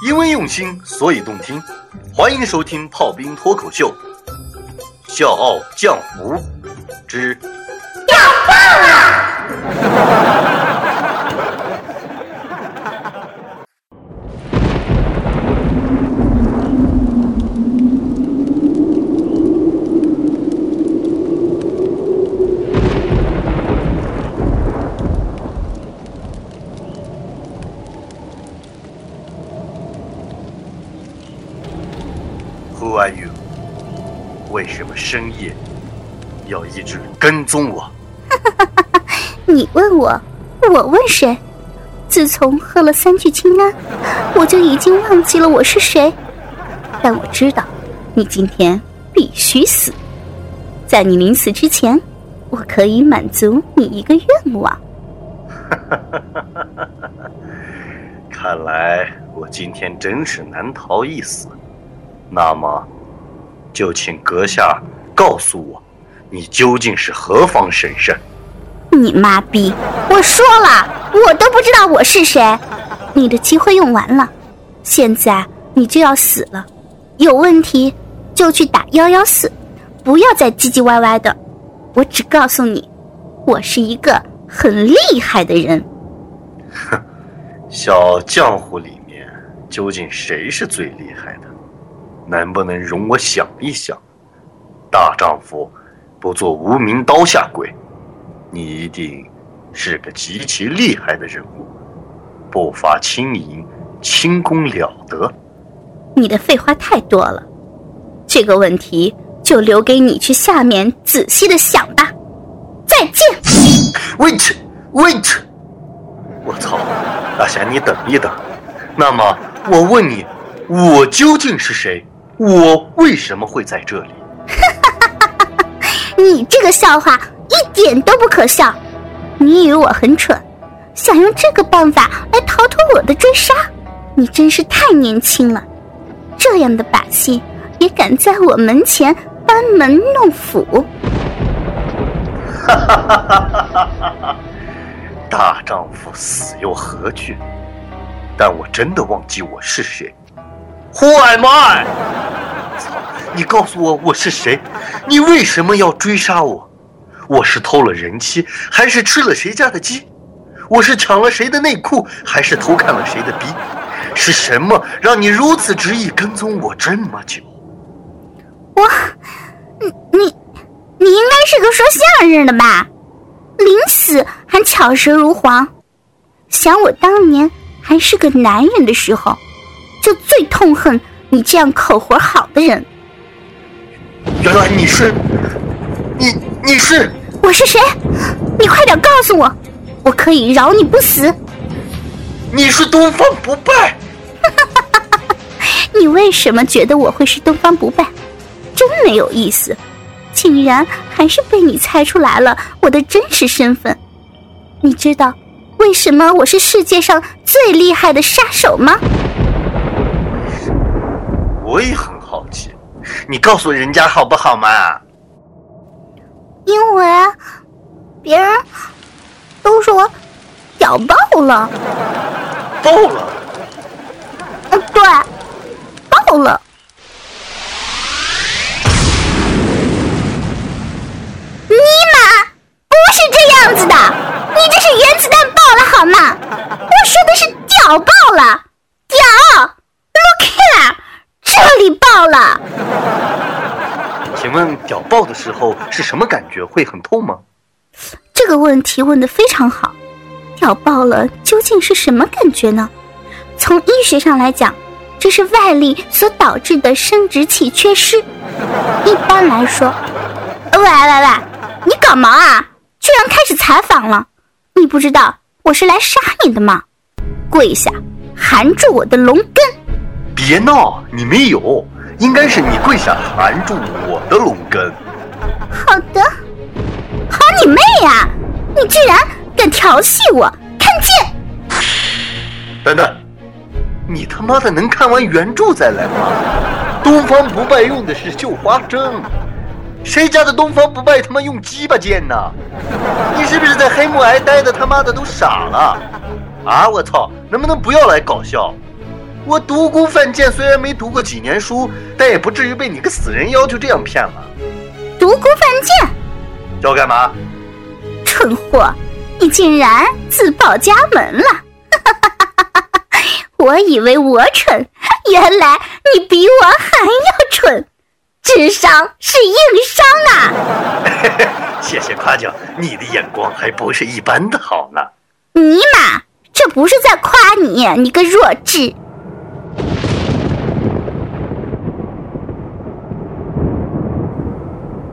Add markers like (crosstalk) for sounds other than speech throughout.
因为用心，所以动听。欢迎收听《炮兵脱口秀》，《笑傲江湖》之要爆了！Who are you？为什么深夜要一直跟踪我？(laughs) 你问我，我问谁？自从喝了三聚氰胺，我就已经忘记了我是谁。但我知道，你今天必须死。在你临死之前，我可以满足你一个愿望。(laughs) 看来我今天真是难逃一死。那么，就请阁下告诉我，你究竟是何方神圣？你妈逼！我说了，我都不知道我是谁。你的机会用完了，现在你就要死了。有问题就去打幺幺四，不要再唧唧歪歪的。我只告诉你，我是一个很厉害的人。哼，(laughs) 小江湖里面究竟谁是最厉害的？能不能容我想一想？大丈夫不做无名刀下鬼，你一定是个极其厉害的人物，步伐轻盈，轻功了得。你的废话太多了，这个问题就留给你去下面仔细的想吧。再见。Wait, wait！我操，大侠你等一等。那么我问你，我究竟是谁？我为什么会在这里？(laughs) 你这个笑话一点都不可笑。你以为我很蠢，想用这个办法来逃脱我的追杀？你真是太年轻了，这样的把戏也敢在我门前班门弄斧？哈哈哈哈哈哈！大丈夫死又何惧？但我真的忘记我是谁。Who am I？你告诉我我是谁？你为什么要追杀我？我是偷了人妻，还是吃了谁家的鸡？我是抢了谁的内裤，还是偷看了谁的逼？是什么让你如此执意跟踪我这么久？我，你你你应该是个说相声的吧？临死还巧舌如簧，想我当年还是个男人的时候。就最痛恨你这样口活好的人。原来你是，你你是我是谁？你快点告诉我，我可以饶你不死。你是东方不败。(laughs) 你为什么觉得我会是东方不败？真没有意思，竟然还是被你猜出来了我的真实身份。你知道为什么我是世界上最厉害的杀手吗？我也很好奇，你告诉人家好不好嘛？因为别人都说我屌爆了，爆了。嗯，对，爆了。尼玛，不是这样子的，你这是原子弹爆了好吗？我说的是屌爆了，屌，look here。这里爆了！请问屌爆的时候是什么感觉？会很痛吗？这个问题问的非常好。咬爆了究竟是什么感觉呢？从医学上来讲，这是外力所导致的生殖器缺失。一般来说，喂喂喂，你搞毛啊？居然开始采访了？你不知道我是来杀你的吗？跪下，含住我的龙根！别闹！你没有，应该是你跪下含住我的龙根。好的，好你妹呀！你居然敢调戏我，看剑！等等，你他妈的能看完原著再来吗？东方不败用的是绣花针，谁家的东方不败他妈用鸡巴剑呢？你是不是在黑木崖待的他妈的都傻了？啊！我操，能不能不要来搞笑？我独孤犯贱，虽然没读过几年书，但也不至于被你个死人妖就这样骗了。独孤犯贱，要干嘛？蠢货，你竟然自报家门了！哈哈哈哈哈我以为我蠢，原来你比我还要蠢，智商是硬伤啊！(laughs) 谢谢夸奖，你的眼光还不是一般的好呢。尼玛，这不是在夸你，你个弱智！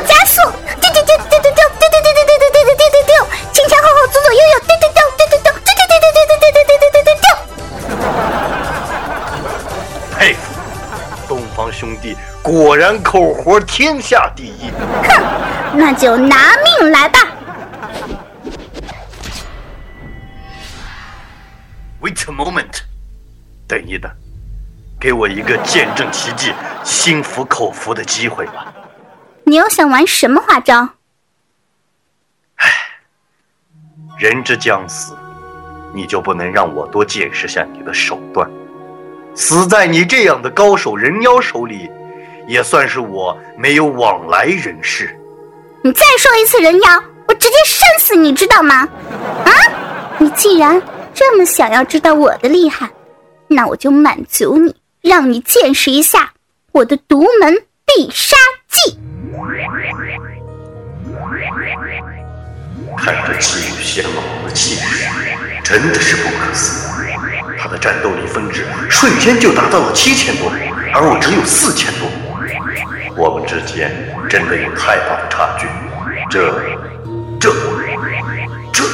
加速，丢丢丢丢丢丢丢丢丢丢丢丢丢丢丢丢，前前后后左左右右，丢丢丢丢丢丢丢丢丢丢丢丢丢丢丢丢丢。佩服，东方兄弟果然口活天下第一。哼，那就拿命来吧。Wait a moment，等一等，给我一个见证奇迹、心服口服的机会吧。你又想玩什么花招？唉，人之将死，你就不能让我多见识下你的手段？死在你这样的高手人妖手里，也算是我没有往来人世。你再说一次人妖，我直接扇死你，知道吗？啊！你既然这么想要知道我的厉害，那我就满足你，让你见识一下我的独门必杀技。看着气宇轩昂的气势，真的是不可思议。他的战斗力分值瞬间就达到了七千多，而我只有四千多。我们之间真的有太大的差距。这、这、这、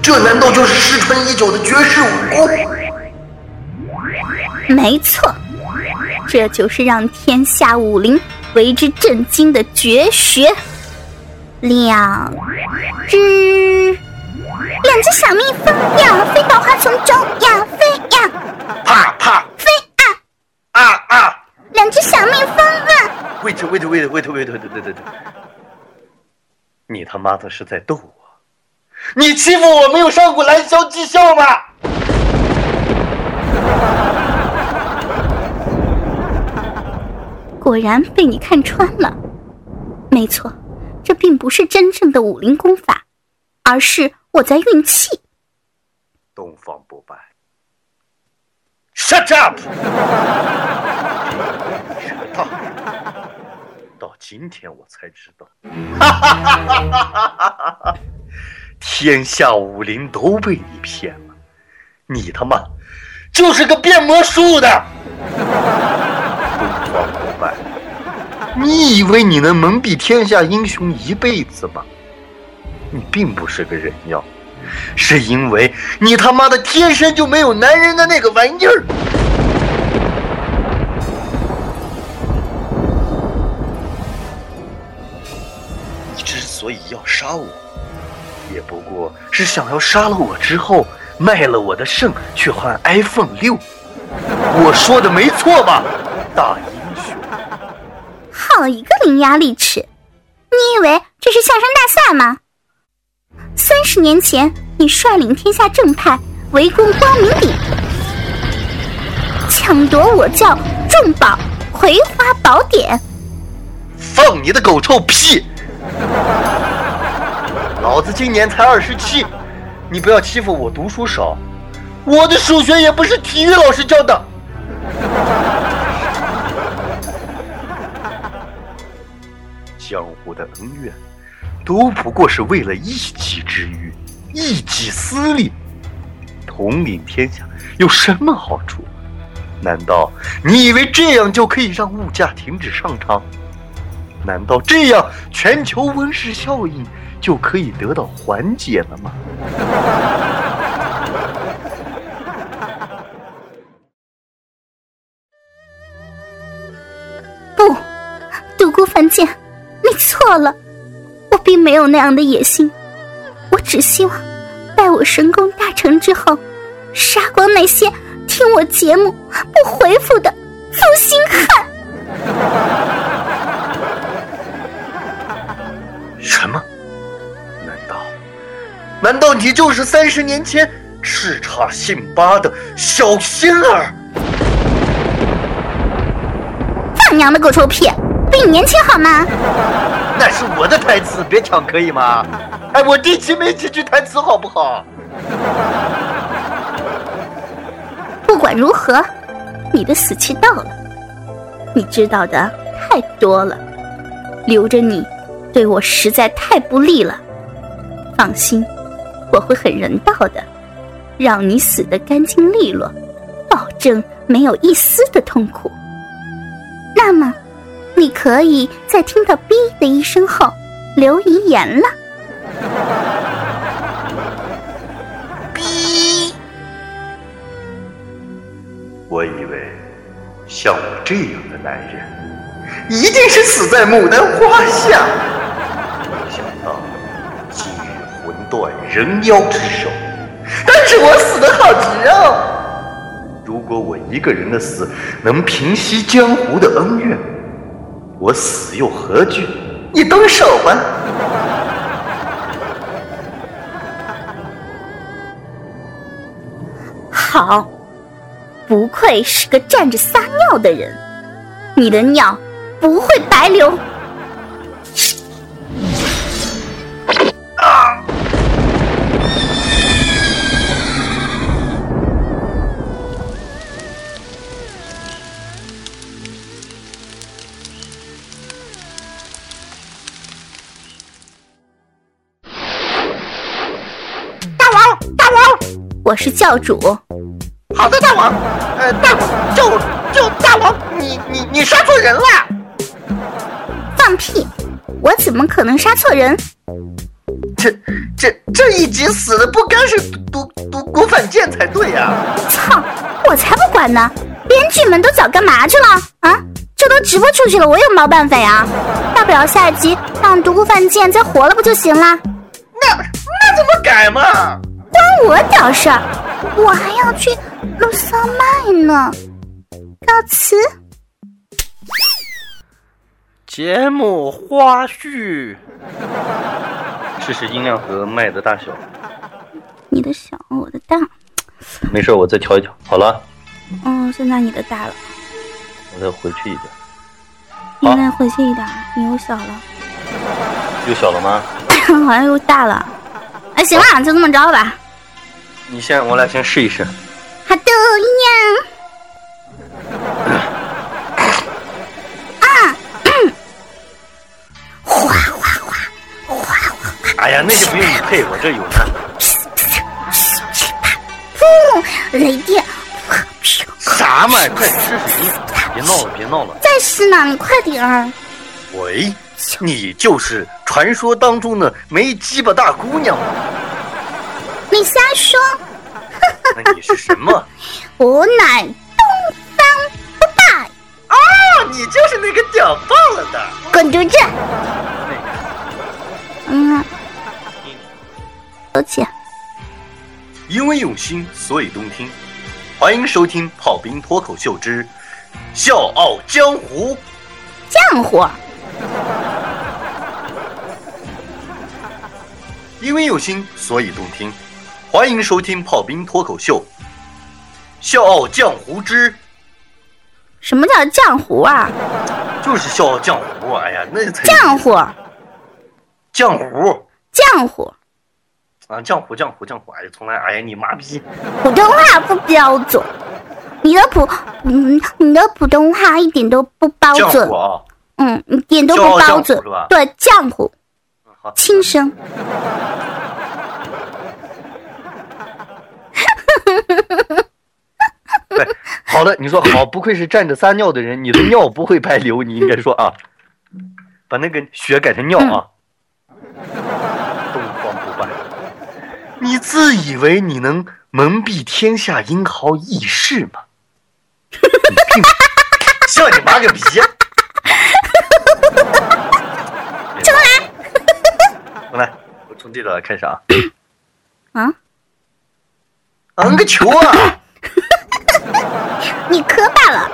这难道就是失传已久的绝世武功？没错，这就是让天下武林为之震惊的绝学。两只，两只小蜜蜂呀，飞到花丛中呀，飞呀，啪啪，飞啊啊啊！两只小蜜蜂啊！wait wait wait wait wait wait wait，wait！你他妈的是在逗我？你欺负我没有上过蓝霄技校吗？果然被你看穿了，没错。这并不是真正的武林功法，而是我在运气。东方不败，shut up！(laughs) 到今天我才知道。哈哈哈哈哈！天下武林都被你骗了，你他妈就是个变魔术的。你以为你能蒙蔽天下英雄一辈子吗？你并不是个人妖，是因为你他妈的天生就没有男人的那个玩意儿。你之所以要杀我，也不过是想要杀了我之后卖了我的肾去换 iPhone 六。我说的没错吧，大爷？好一个伶牙俐齿！你以为这是下山大赛吗？三十年前，你率领天下正派围攻光明顶，抢夺我教重宝葵花宝典。放你的狗臭屁！老子今年才二十七，你不要欺负我读书少，我的数学也不是体育老师教的。江湖的恩怨都不过是为了一己之欲一己私利。统领天下有什么好处？难道你以为这样就可以让物价停止上涨？难道这样全球温室效应就可以得到缓解了吗？不独孤凡间错了，我并没有那样的野心，我只希望待我神功大成之后，杀光那些听我节目不回复的负心汉。什么？难道？难道你就是三十年前叱咤信八的小仙儿？放娘的狗臭屁！比你年轻好吗？那是我的台词，别抢可以吗？哎，我第七没几句台词，好不好？不管如何，你的死期到了。你知道的太多了，留着你。对我实在太不利了，放心，我会很人道的，让你死得干净利落，保证没有一丝的痛苦。那么，你可以在听到“哔”的一声后留遗言了。哔！我以为像我这样的男人，一定是死在牡丹花下。没想到，竟魂断人妖之手，但是我死的好值哦。如果我一个人的死能平息江湖的恩怨，我死又何惧？你动手吧。好，不愧是个站着撒尿的人，你的尿不会白流。我是教主。好的，大王。呃，大王，就就大王，你你你杀错人了。放屁！我怎么可能杀错人？这这这一集死的不该是毒毒毒反剑才对呀！操！我才不管呢！编剧们都早干嘛去了啊？这都直播出去了，我有毛办法呀？大不了下一集让独孤犯贱再活了不就行了？那那怎么改嘛？关我屌事儿！我还要去录桑麦呢。告辞。节目花絮。试试音量和麦的大小。你的小，我的大。没事，我再调一调。好了。嗯，现在你的大了。我再回去一点。你再回去一点，你又小了。又小了吗？(laughs) 好像又大了。哎，行了，就这么着吧。你先，我俩先试一试。好的呀。啊！哗 (coughs) 哗哗，哗哗。哎呀，那就不用你配，我这有呢。砰！雷电！啥嘛？快试试音！别闹了，别闹了。再试呢，你快点儿。喂，你就是传说当中的没鸡巴大姑娘吗？你瞎说！那你是什么？(laughs) 我乃东方不败。哦，你就是那个屌爆了的。滚犊子！嗯，抱歉。因为用心，所以动听。欢迎收听《炮兵脱口秀之笑傲江湖》。江湖。因为用心，所以动听。欢迎收听《炮兵脱口秀》，笑傲江湖之。什么叫江湖啊？就是笑傲江湖。哎呀，那才江湖。江湖。江湖。啊，江湖，江湖，江湖。哎呀，从来，哎呀，你妈逼！普通话不标准，你的普，嗯，你的普通话一点都不标准。啊。嗯，一点都不标准。对，江湖。轻声。对，好的，你说好，不愧是站着撒尿的人，你的尿不会白流，你应该说啊，把那个血改成尿啊。东方不败，你自以为你能蒙蔽天下英豪义士吗？笑你妈个逼！重来，我从这段开始啊。啊？嗯个球啊！你磕巴了。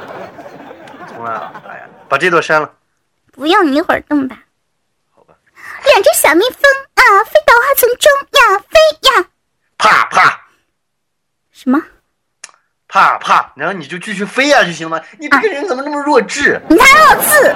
重来啊！哎呀，把这段删了。不用，你一会儿动吧。好吧。两只小蜜蜂啊，飞到花丛中呀，飞呀。啪啪。什么？啪啪，然后你就继续飞呀就行了。你这个人怎么那么弱智？你才弱智！